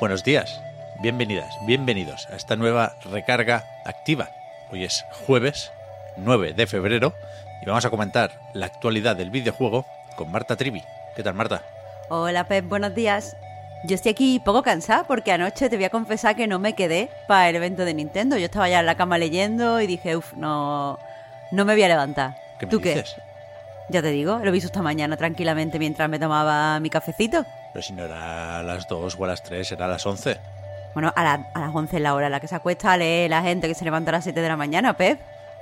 Buenos días, bienvenidas, bienvenidos a esta nueva recarga activa. Hoy es jueves 9 de febrero y vamos a comentar la actualidad del videojuego con Marta Trivi. ¿Qué tal, Marta? Hola, Pep, buenos días. Yo estoy aquí poco cansada porque anoche te voy a confesar que no me quedé para el evento de Nintendo. Yo estaba ya en la cama leyendo y dije, uff, no, no me voy a levantar. ¿Qué me ¿Tú dices? qué? Ya te digo, lo he visto esta mañana tranquilamente mientras me tomaba mi cafecito. Pero si no era a las 2 o a las 3, era a las 11. Bueno, a, la- a las 11 es la hora a la que se acuesta a leer la gente que se levanta a las 7 de la mañana, Pep.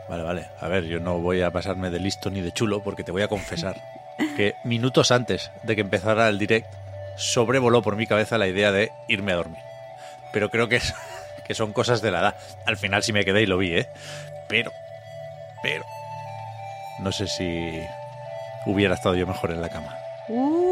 Vale, vale. A ver, yo no voy a pasarme de listo ni de chulo porque te voy a confesar que minutos antes de que empezara el direct sobrevoló por mi cabeza la idea de irme a dormir. Pero creo que, es- que son cosas de la edad. Al final sí me quedé y lo vi, ¿eh? Pero, pero... No sé si hubiera estado yo mejor en la cama. Uh.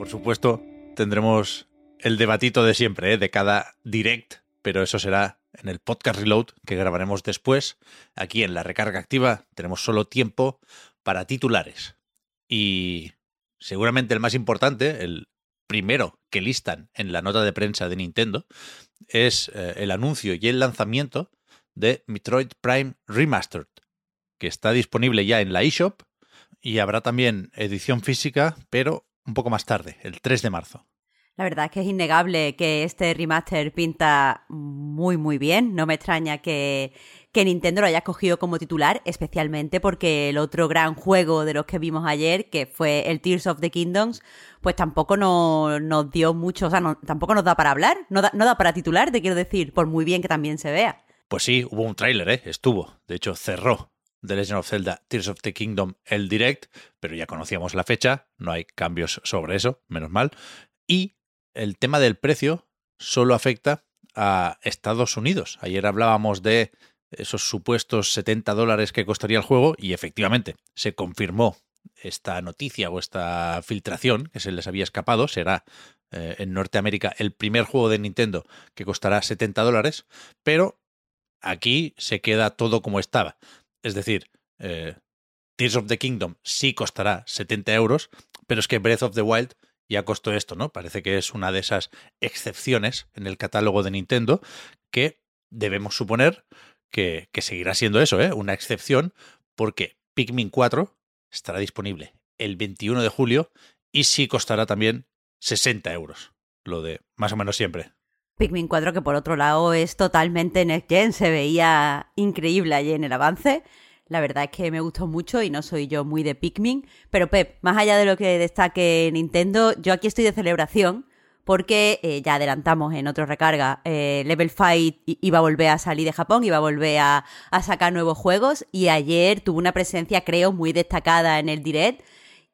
Por supuesto, tendremos el debatito de siempre, ¿eh? de cada direct, pero eso será en el podcast Reload que grabaremos después. Aquí en la recarga activa tenemos solo tiempo para titulares. Y seguramente el más importante, el primero que listan en la nota de prensa de Nintendo, es eh, el anuncio y el lanzamiento de Metroid Prime Remastered, que está disponible ya en la eShop y habrá también edición física, pero un poco más tarde, el 3 de marzo. La verdad es que es innegable que este remaster pinta muy muy bien. No me extraña que, que Nintendo lo haya escogido como titular, especialmente porque el otro gran juego de los que vimos ayer, que fue el Tears of the Kingdoms, pues tampoco no- nos dio mucho, o sea, no- tampoco nos da para hablar, no da, no da para titular, te quiero decir, por muy bien que también se vea. Pues sí, hubo un tráiler, ¿eh? Estuvo. De hecho, cerró The Legend of Zelda Tears of the Kingdom el direct, pero ya conocíamos la fecha, no hay cambios sobre eso, menos mal. Y el tema del precio solo afecta a Estados Unidos. Ayer hablábamos de esos supuestos 70 dólares que costaría el juego y efectivamente se confirmó esta noticia o esta filtración que se les había escapado. Será eh, en Norteamérica el primer juego de Nintendo que costará 70 dólares, pero aquí se queda todo como estaba. Es decir, eh, Tears of the Kingdom sí costará 70 euros, pero es que Breath of the Wild ya costó esto, ¿no? Parece que es una de esas excepciones en el catálogo de Nintendo que debemos suponer que, seguirá siendo eso, ¿eh? Una excepción porque Pikmin 4 estará disponible el 21 de julio y sí costará también 60 euros. Lo de más o menos siempre. Pikmin 4, que por otro lado es totalmente next gen, se veía increíble allí en el avance. La verdad es que me gustó mucho y no soy yo muy de Pikmin. Pero Pep, más allá de lo que destaque Nintendo, yo aquí estoy de celebración porque eh, ya adelantamos en otro recarga, eh, Level 5 i- iba a volver a salir de Japón, iba a volver a, a sacar nuevos juegos y ayer tuvo una presencia, creo, muy destacada en el direct.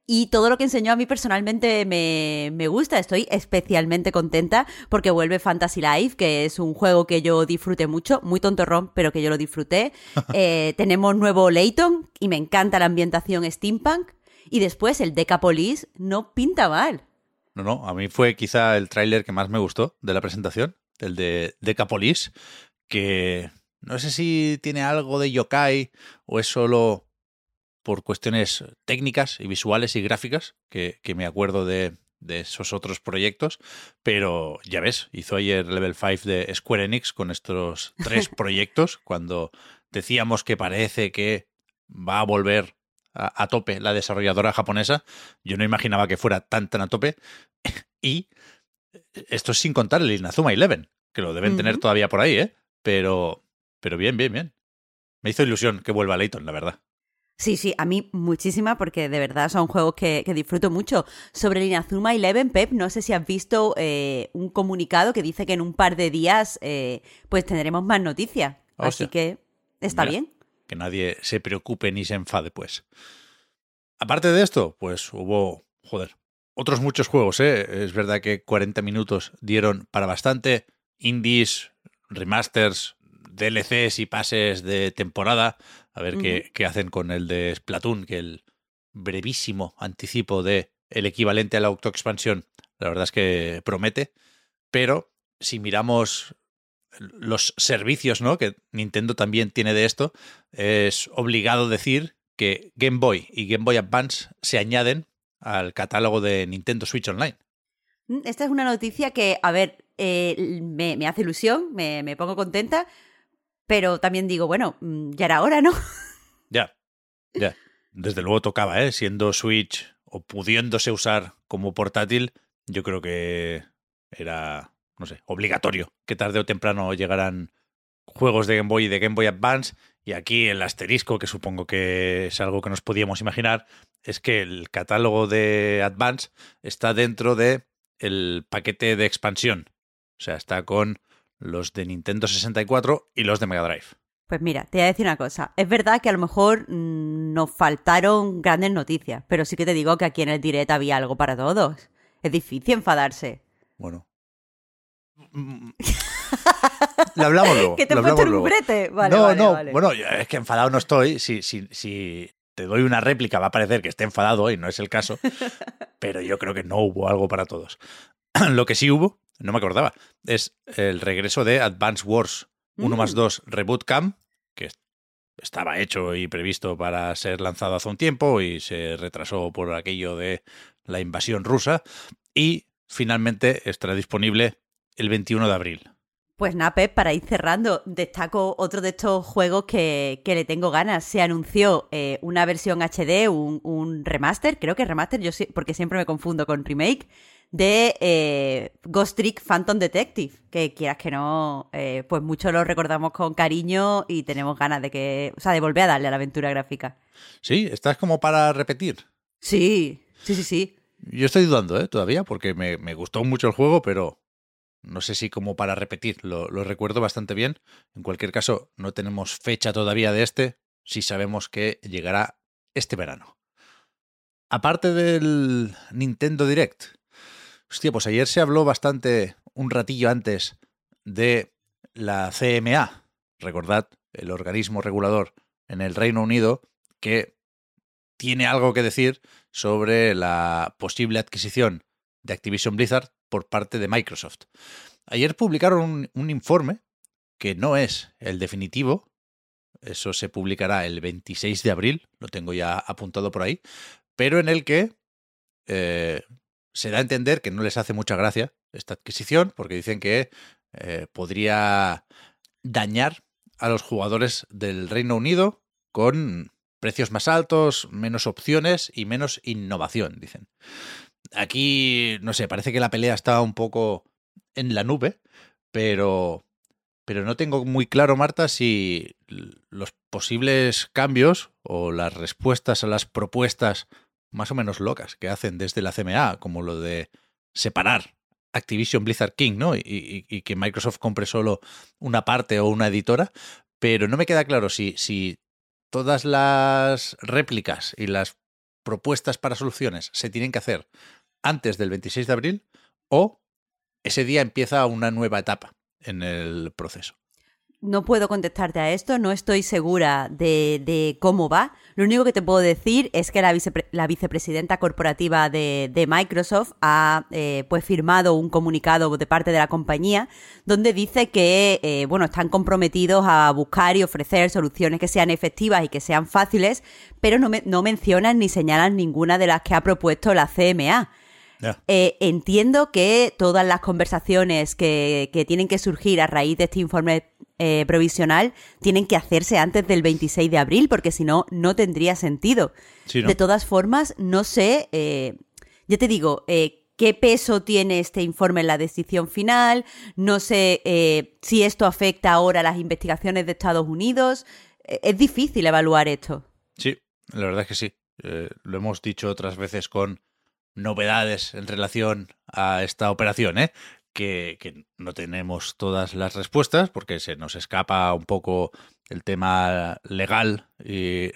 Y todo lo que enseñó a mí personalmente me, me gusta. Estoy especialmente contenta porque vuelve Fantasy Life, que es un juego que yo disfruté mucho, muy tontorrón, pero que yo lo disfruté. Eh, tenemos nuevo Layton y me encanta la ambientación steampunk. Y después el Decapolis no pinta mal. No, no, a mí fue quizá el tráiler que más me gustó de la presentación, el de Decapolis, que no sé si tiene algo de yokai o es solo por cuestiones técnicas y visuales y gráficas, que, que me acuerdo de, de esos otros proyectos, pero ya ves, hizo ayer Level 5 de Square Enix con estos tres proyectos, cuando decíamos que parece que va a volver a, a tope la desarrolladora japonesa, yo no imaginaba que fuera tan tan a tope, y esto es sin contar el Inazuma Eleven, que lo deben tener todavía por ahí, ¿eh? Pero, pero bien, bien, bien. Me hizo ilusión que vuelva Layton, la verdad. Sí, sí, a mí muchísima porque de verdad son juegos que, disfruto mucho. Sobre el Inazuma Eleven, Pep, no sé si has visto eh, un comunicado que dice que en un par de días eh, pues tendremos más noticias. Así que está bien. Que nadie se preocupe ni se enfade, pues. Aparte de esto, pues hubo, joder, otros muchos juegos, ¿eh? Es verdad que 40 minutos dieron para bastante. Indies, remasters, DLCs y pases de temporada. A ver qué, qué, hacen con el de Splatoon, que el brevísimo anticipo de el equivalente a la autoexpansión, la verdad es que promete. Pero si miramos los servicios ¿no? que Nintendo también tiene de esto, es obligado decir que Game Boy y Game Boy Advance se añaden al catálogo de Nintendo Switch Online. Mm, esta es una noticia que, a ver, eh, me, hace ilusión, me, pongo contenta, pero también digo, bueno, mm, ya era hora, ¿no? Ya, ya. Desde luego tocaba, ¿eh? Siendo Switch o pudiéndose usar como portátil, yo creo que era, no sé, obligatorio que tarde o temprano llegaran juegos de Game Boy y de Game Boy Advance. Y aquí el asterisco, que supongo que es algo que nos podíamos imaginar, es que el catálogo de Advance está dentro de el paquete de expansión. O sea, está con los de Nintendo 64 y los de Mega Drive. Pues mira, te voy a decir una cosa. Es verdad que a lo mejor mm, nos faltaron grandes noticias, pero sí que te digo que aquí en el direct había algo para todos. Es difícil enfadarse. Bueno. Lo hablamos luego. que te he puesto un brete. Vale, no, no, bueno, es que enfadado no estoy. Si, si, si te doy una réplica va a parecer que esté enfadado y no es el caso, pero yo creo que no hubo algo para todos. Lo que sí hubo, no me acordaba, es el regreso de Advance Wars 1 más 2 mm. Reboot Camp, que estaba hecho y previsto para ser lanzado hace un tiempo y se retrasó por aquello de la invasión rusa y finalmente estará disponible el 21 de abril. Pues Nape, para ir cerrando, destaco otro de estos juegos que, le tengo ganas. Se anunció eh, una versión HD, un, remaster, creo que remaster, yo porque siempre me confundo con remake, de eh, Ghost Trick Phantom Detective, que quieras que no, eh, pues mucho lo recordamos con cariño y tenemos ganas de que, o sea, de volver a darle a la aventura gráfica. Sí, estás como para repetir. Sí, sí, sí, sí. Yo estoy dudando, ¿eh? Todavía, porque me, me gustó mucho el juego, pero no sé si como para repetir, lo, recuerdo bastante bien. En cualquier caso, no tenemos fecha todavía de este, si sabemos que llegará este verano. Aparte del Nintendo Direct, hostia, pues ayer se habló bastante, un ratillo antes, de la CMA. Recordad, el organismo regulador en el Reino Unido que tiene algo que decir sobre la posible adquisición de Activision Blizzard por parte de Microsoft. Ayer publicaron un, informe que no es el definitivo, eso se publicará el 26 de abril, lo tengo ya apuntado por ahí, pero en el que eh, se da a entender que no les hace mucha gracia esta adquisición, porque dicen que eh, podría dañar a los jugadores del Reino Unido con precios más altos, menos opciones y menos innovación, dicen. Aquí, no sé, parece que la pelea está un poco en la nube, pero, pero no tengo muy claro, Marta, si los posibles cambios o las respuestas a las propuestas más o menos locas que hacen desde la CMA, como lo de separar Activision Blizzard King, ¿no? Y, y, que Microsoft compre solo una parte o una editora, pero no me queda claro si, si todas las réplicas y las propuestas para soluciones se tienen que hacer antes del 26 de abril o ese día empieza una nueva etapa en el proceso. No puedo contestarte a esto, no estoy segura de, cómo va. Lo único que te puedo decir es que la, la vicepresidenta corporativa de, Microsoft ha eh, pues firmado un comunicado de parte de la compañía donde dice que eh, bueno están comprometidos a buscar y ofrecer soluciones que sean efectivas y que sean fáciles, pero no, no mencionan ni señalan ninguna de las que ha propuesto la CMA. Eh, entiendo que todas las conversaciones que, tienen que surgir a raíz de este informe eh, provisional tienen que hacerse antes del 26 de abril, porque si no, no tendría sentido. De todas formas, no sé, eh, ya te digo, qué peso tiene este informe en la decisión final, no sé si esto afecta ahora a las investigaciones de Estados Unidos. Es difícil evaluar esto. Sí, La verdad es que sí. Eh, lo hemos dicho otras veces con novedades en relación a esta operación, ¿eh? Que, que, no tenemos todas las respuestas porque se nos escapa un poco el tema legal y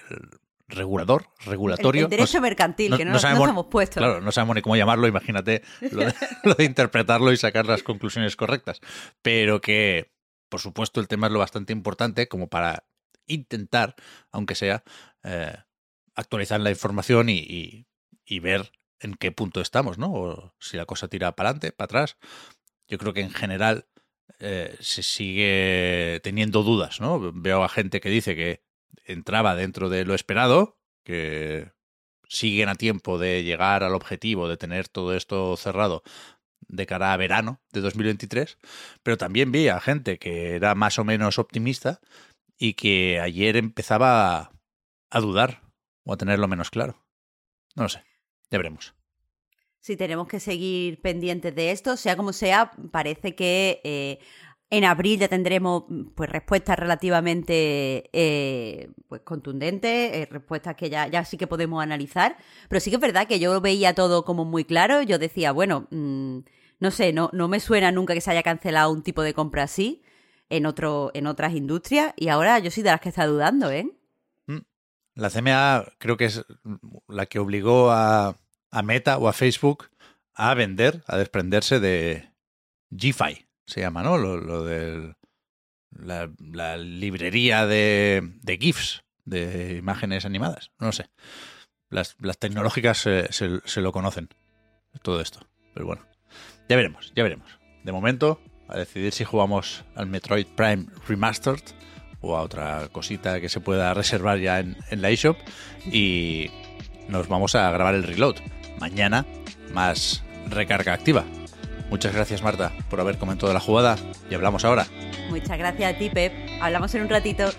regulador, regulatorio. El, derecho mercantil, que no, sabemos, hemos puesto. Claro, no sabemos ni cómo llamarlo, imagínate lo de, interpretarlo y sacar las conclusiones correctas. Pero que, por supuesto, el tema es lo bastante importante como para intentar, aunque sea, eh, actualizar la información y, ver en qué punto estamos, ¿no? O si la cosa tira para adelante, para atrás. Yo creo que en general eh, se sigue teniendo dudas, ¿no? Veo a gente que dice que entraba dentro de lo esperado, que siguen a tiempo de llegar al objetivo de tener todo esto cerrado de cara a verano de 2023, pero también vi a gente que era más o menos optimista y que ayer empezaba a dudar o a tenerlo menos claro. No lo sé, ya veremos. Sí, tenemos que seguir pendientes de esto, sea como sea, parece que eh, en abril ya tendremos pues respuestas relativamente eh, pues contundentes, eh, respuestas que ya, ya sí que podemos analizar. Pero sí que es verdad que yo veía todo como muy claro. Yo decía, bueno, mm, no sé, no, no me suena nunca que se haya cancelado un tipo de compra así en otro, en otras industrias. Y ahora yo soy de las que está dudando, ¿eh? Mm. La CMA creo que es la que obligó a, a Meta o a Facebook a vender, a desprenderse de GFI se llama, ¿no? Lo, lo de la, librería de, de, GIFs, de imágenes animadas. No sé. Las, tecnológicas se, se, lo conocen, todo esto. Pero bueno, ya veremos, ya veremos. De momento, a decidir si jugamos al Metroid Prime Remastered o a otra cosita que se pueda reservar ya en, en la eShop. Y nos vamos a grabar el reload. Mañana, más recarga activa. Muchas gracias, Marta, por haber comentado la jugada y hablamos ahora. Muchas gracias a ti, Pep. Hablamos en un ratito.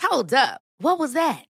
Hold up. What was that?